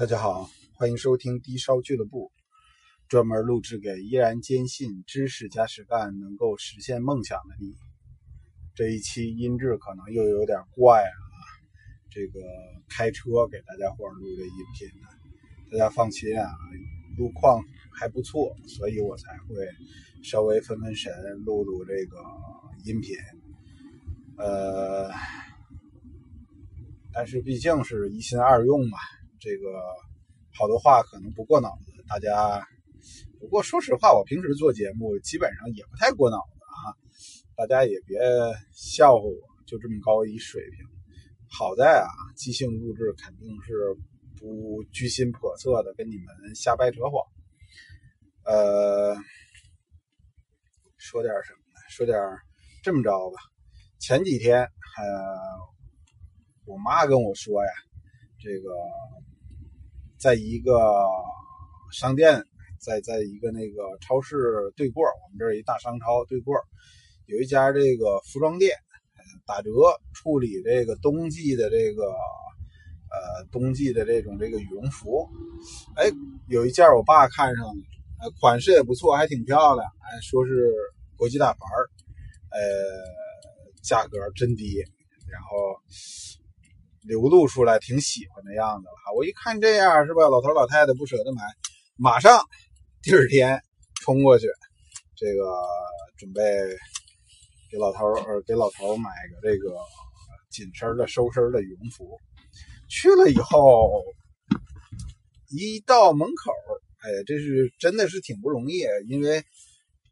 大家好，欢迎收听低烧俱乐部，专门录制给依然坚信知识加实干能够实现梦想的你。这一期音质可能又有点怪啊，这个开车给大家伙录这音频呢，大家放心啊，路况还不错，所以我才会稍微分分神录录这个音频。呃，但是毕竟是一心二用嘛。这个好多话可能不过脑子，大家。不过说实话，我平时做节目基本上也不太过脑子啊，大家也别笑话我，就这么高一水平。好在啊，即兴录制肯定是不居心叵测的，跟你们瞎掰扯谎。呃，说点什么呢？说点这么着吧。前几天，呃，我妈跟我说呀，这个。在一个商店，在在一个那个超市对过，我们这儿一大商超对过，有一家这个服装店，打折处理这个冬季的这个呃冬季的这种这个羽绒服，哎，有一件我爸看上了，款式也不错，还挺漂亮，哎，说是国际大牌儿呃，价格真低，然后。流露出来挺喜欢的样子了哈，我一看这样是吧，老头老太太不舍得买，马上第二天冲过去，这个准备给老头呃给老头买个这个紧身的收身的羽绒服。去了以后，一到门口，哎，这是真的是挺不容易，因为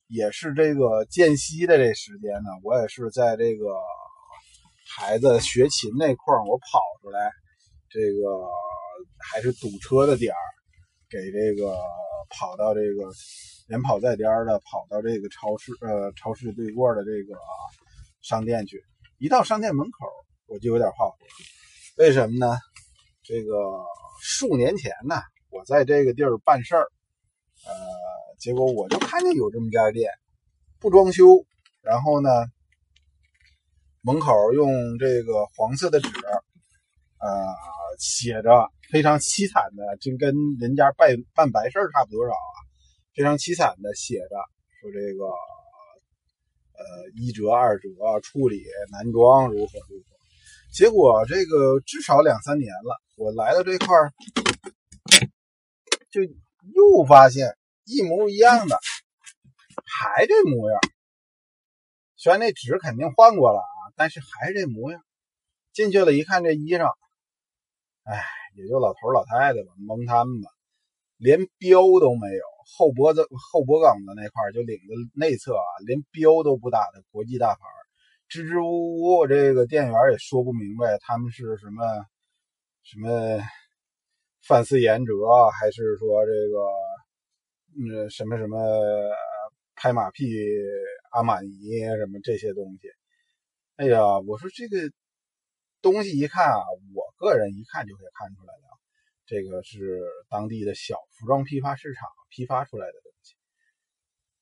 也是这个间隙的这时间呢，我也是在这个。孩子学琴那块儿，我跑出来，这个还是堵车的点儿，给这个跑到这个连跑带颠的跑到这个超市呃超市对过的这个商店去。一到商店门口，我就有点怕，为什么呢？这个数年前呢，我在这个地儿办事儿，呃，结果我就看见有这么家店，不装修，然后呢。门口用这个黄色的纸，呃，写着非常凄惨的，就跟人家办办白事差不多少啊，非常凄惨的写着说这个，呃，一折二折处理男装如何如何。结果这个至少两三年了，我来到这块儿，就又发现一模一样的，还这模样。虽然那纸肯定换过了。但是还是这模样，进去了一看这衣裳，哎，也就老头老太太吧，蒙他们吧，连标都没有，后脖子后脖梗子那块就领子内侧啊，连标都不打的国际大牌，支支吾吾，这个店员也说不明白他们是什么什么范思言哲，还是说这个嗯什么什么拍马屁阿玛尼什么这些东西。哎呀，我说这个东西一看啊，我个人一看就可以看出来了，这个是当地的小服装批发市场批发出来的东西。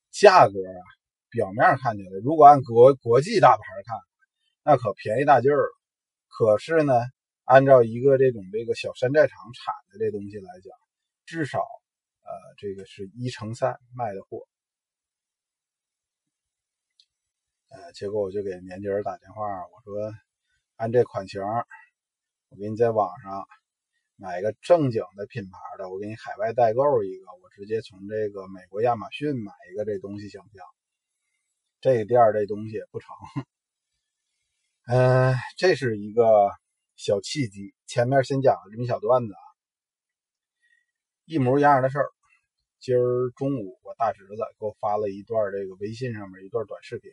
价格啊，表面看起来，如果按国国际大牌看，那可便宜大劲儿了。可是呢，按照一个这种这个小山寨厂产的这东西来讲，至少呃，这个是一乘三卖的货。呃，结果我就给年轻人打电话，我说按这款型，我给你在网上买一个正经的品牌的，我给你海外代购一个，我直接从这个美国亚马逊买一个，这东西行不行？这个店这东西不成。嗯，这是一个小契机。前面先讲了这么一小段子啊，一模一样的事儿。今儿中午，我大侄子给我发了一段这个微信上面一段短视频。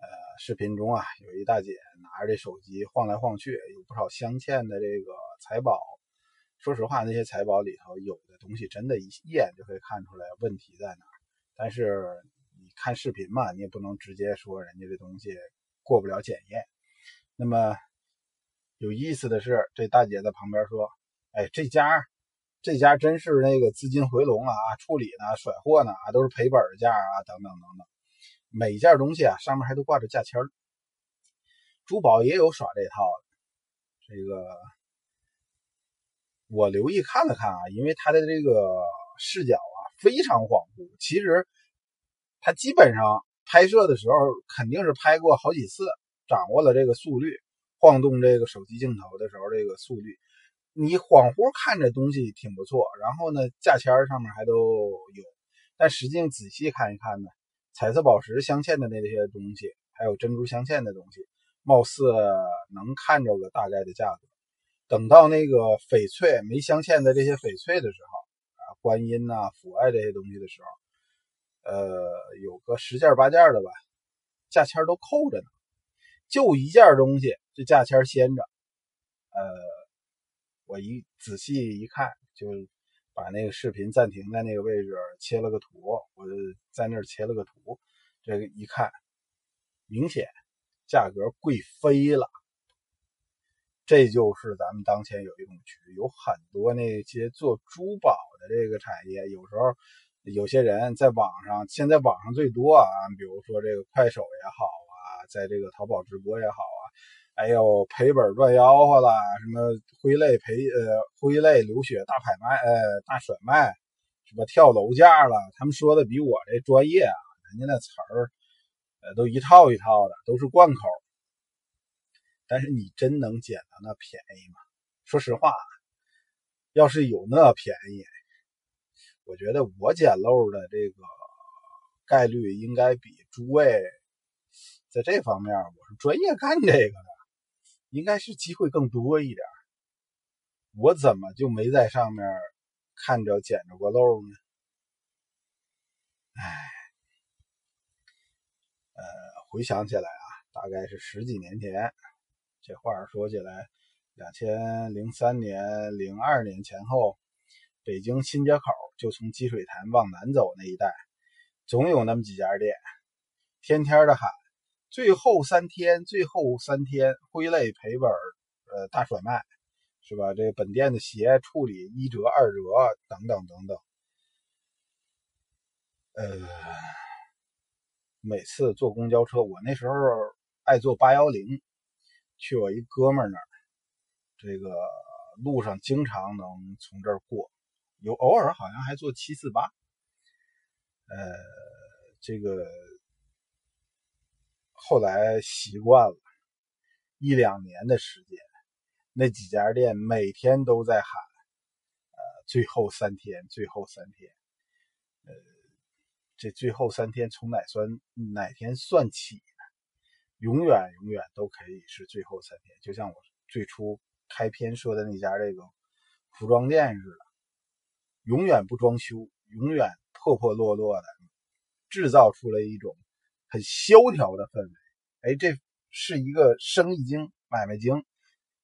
呃，视频中啊，有一大姐拿着这手机晃来晃去，有不少镶嵌的这个财宝。说实话，那些财宝里头有的东西，真的一一眼就可以看出来问题在哪。但是你看视频嘛，你也不能直接说人家这东西过不了检验。那么有意思的是，这大姐在旁边说：“哎，这家这家真是那个资金回笼啊，处理呢，甩货呢，都是赔本的价啊，等等等等。”每件东西啊，上面还都挂着价签。珠宝也有耍这套的，这个我留意看了看啊，因为他的这个视角啊非常恍惚。其实他基本上拍摄的时候肯定是拍过好几次，掌握了这个速率，晃动这个手机镜头的时候这个速率，你恍惚看着东西挺不错。然后呢，价签上面还都有，但实际仔细看一看呢，彩色宝石镶嵌的那些东西，还有珍珠镶嵌的东西，貌似能看着个大概的价格。等到那个翡翠没镶嵌的这些翡翠的时候啊，观音呐、父爱这些东西的时候，呃，有个十件八件的吧，价签都扣着呢。就一件东西，这价签掀着。呃，我一仔细一看，就把那个视频暂停在那个位置，切了个图，我就在那儿切了个图。这个一看，明显价格贵飞了。这就是咱们当前有一种局，有很多那些做珠宝的这个产业，有时候有些人在网上，现在网上最多啊，比如说这个快手也好啊，在这个淘宝直播也好，哎呦赔本赚吆喝了，什么挥泪赔呃挥泪流血大拍卖呃大甩卖，什么跳楼价了，他们说的比我这专业啊，人家那词儿呃都一套一套的，都是贯口。但是你真能捡到那便宜吗？说实话，要是有那便宜，我觉得我捡漏的这个概率应该比诸位在这方面，我是专业干这个的，应该是机会更多一点。我怎么就没在上面看着捡着过漏呢？哎，呃，回想起来啊，大概是十几年前。这话说起来，两千零三年、零二年前后，北京新街口就从积水潭往南走那一带，总有那么几家店，天天的喊“最后三天，最后三天，挥泪赔本，呃，大甩卖，是吧？这个本店的鞋处理一折、二折，等等等等。”呃，每次坐公交车，我那时候爱坐八幺零。去我一哥们那儿，这个路上经常能从这儿过，有偶尔好像还坐七四八。呃，这个后来习惯了，一两年的时间，那几家店每天都在喊，呃，最后三天，最后三天。呃，这最后三天从哪算哪天算起？永远永远都可以是最后三天，就像我最初开篇说的那家这个服装店似的，永远不装修，永远破破落落的，制造出了一种很萧条的氛围。哎，这是一个生意经、买卖经。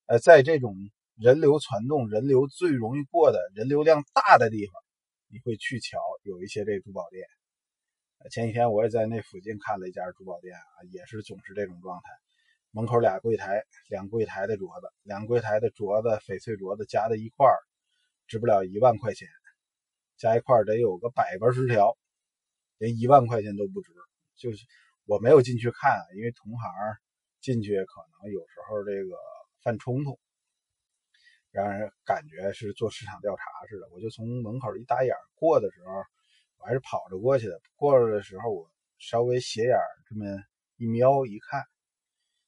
呃，在这种人流攒动、人流最容易过的人流量大的地方，你会去瞧有一些这珠宝店。前几天我也在那附近看了一家珠宝店啊，也是总是这种状态，门口俩柜台，两柜台的镯子，两柜台的镯子，翡翠镯子加在一块儿，值不了一万块钱，加一块儿得有个百八十条，连一万块钱都不值。就是我没有进去看，因为同行进去可能有时候这个犯冲突，让人感觉是做市场调查似的。我就从门口一打眼过的时候。我还是跑着过去的。过了的时候，我稍微斜眼这么一瞄一看，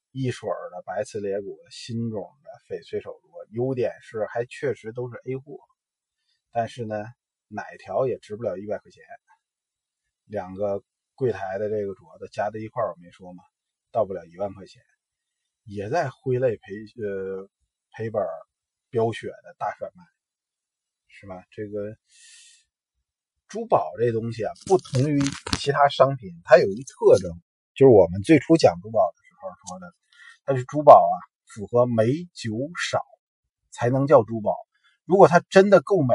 一水的白瓷裂骨新种的翡翠手镯，优点是还确实都是 A 货，但是呢，哪条也值不了一百块钱。两个柜台的这个镯子加在一块儿，我没说嘛，到不了一万块钱，也在挥泪赔呃赔本飙血的大甩卖，是吧？这个。珠宝这东西啊，不同于其他商品，它有一特征，就是我们最初讲珠宝的时候说的，它是珠宝啊，符合美酒少才能叫珠宝。如果它真的够美，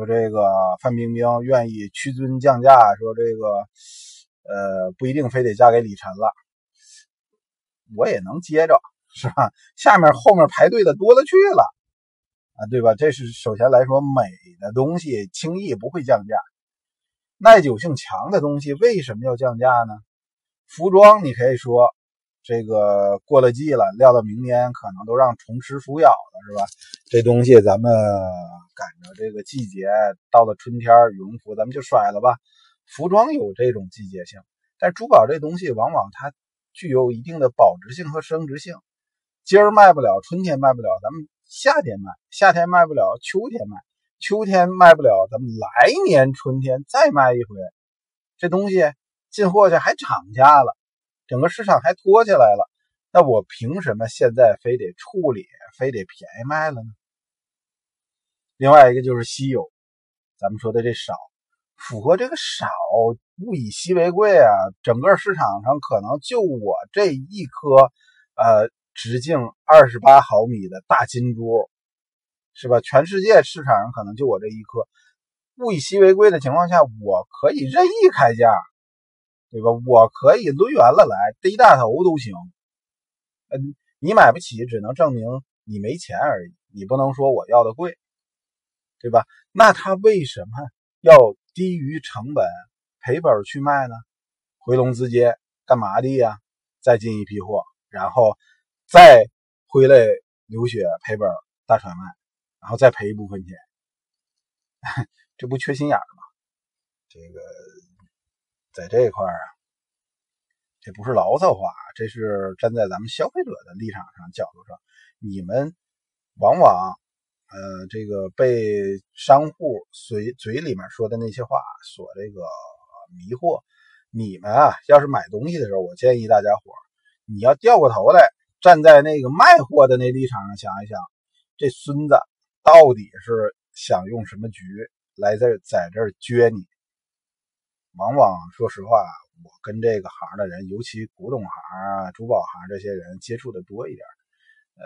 说这个范冰冰愿意屈尊降价，说这个呃不一定非得嫁给李晨了，我也能接着，是吧？下面后面排队的多了去了。啊，对吧？这是首先来说，美的东西轻易不会降价，耐久性强的东西为什么要降价呢？服装你可以说，这个过了季了，撂到明年可能都让虫吃鼠咬了，是吧？这东西咱们赶着这个季节到了春天，羽绒服咱们就甩了吧。服装有这种季节性，但珠宝这东西往往它具有一定的保值性和升值性。今儿卖不了，春天卖不了，咱们夏天卖；夏天卖不了，秋天卖；秋天卖不了，咱们来年春天再卖一回。这东西进货去还涨价了，整个市场还拖起来了。那我凭什么现在非得处理，非得便宜卖了呢？另外一个就是稀有，咱们说的这少。符合这个少，物以稀为贵啊！整个市场上可能就我这一颗，呃，直径二十八毫米的大金珠，是吧？全世界市场上可能就我这一颗。物以稀为贵的情况下，我可以任意开价，对吧？我可以抡圆了来，逮大头都行。嗯，你买不起，只能证明你没钱而已。你不能说我要的贵，对吧？那他为什么要？低于成本赔本去卖呢？回笼资金干嘛的呀？再进一批货，然后再回来流血赔本大甩卖，然后再赔一部分钱，这不缺心眼吗？这个在这一块啊，这不是牢骚话，这是站在咱们消费者的立场上角度上，你们往往。呃，这个被商户嘴嘴里面说的那些话所这个迷惑，你们啊，要是买东西的时候，我建议大家伙你要掉过头来，站在那个卖货的那立场上想一想，这孙子到底是想用什么局来在在这儿撅你？往往说实话，我跟这个行的人，尤其古董行啊、珠宝行这些人接触的多一点，呃，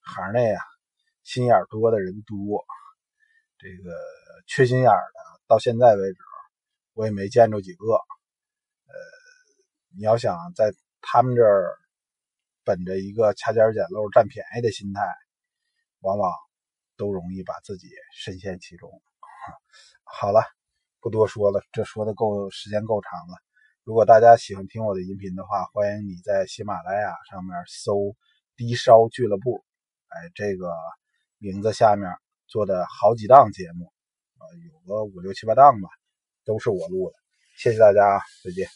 行内啊。心眼多的人多，这个缺心眼的，到现在为止我也没见着几个。呃，你要想在他们这儿本着一个掐尖捡漏、占便宜的心态，往往都容易把自己深陷其中。好了，不多说了，这说的够时间够长了。如果大家喜欢听我的音频的话，欢迎你在喜马拉雅上面搜“低烧俱乐部”。哎，这个。名字下面做的好几档节目，啊，有个五六七八档吧，都是我录的。谢谢大家，再见。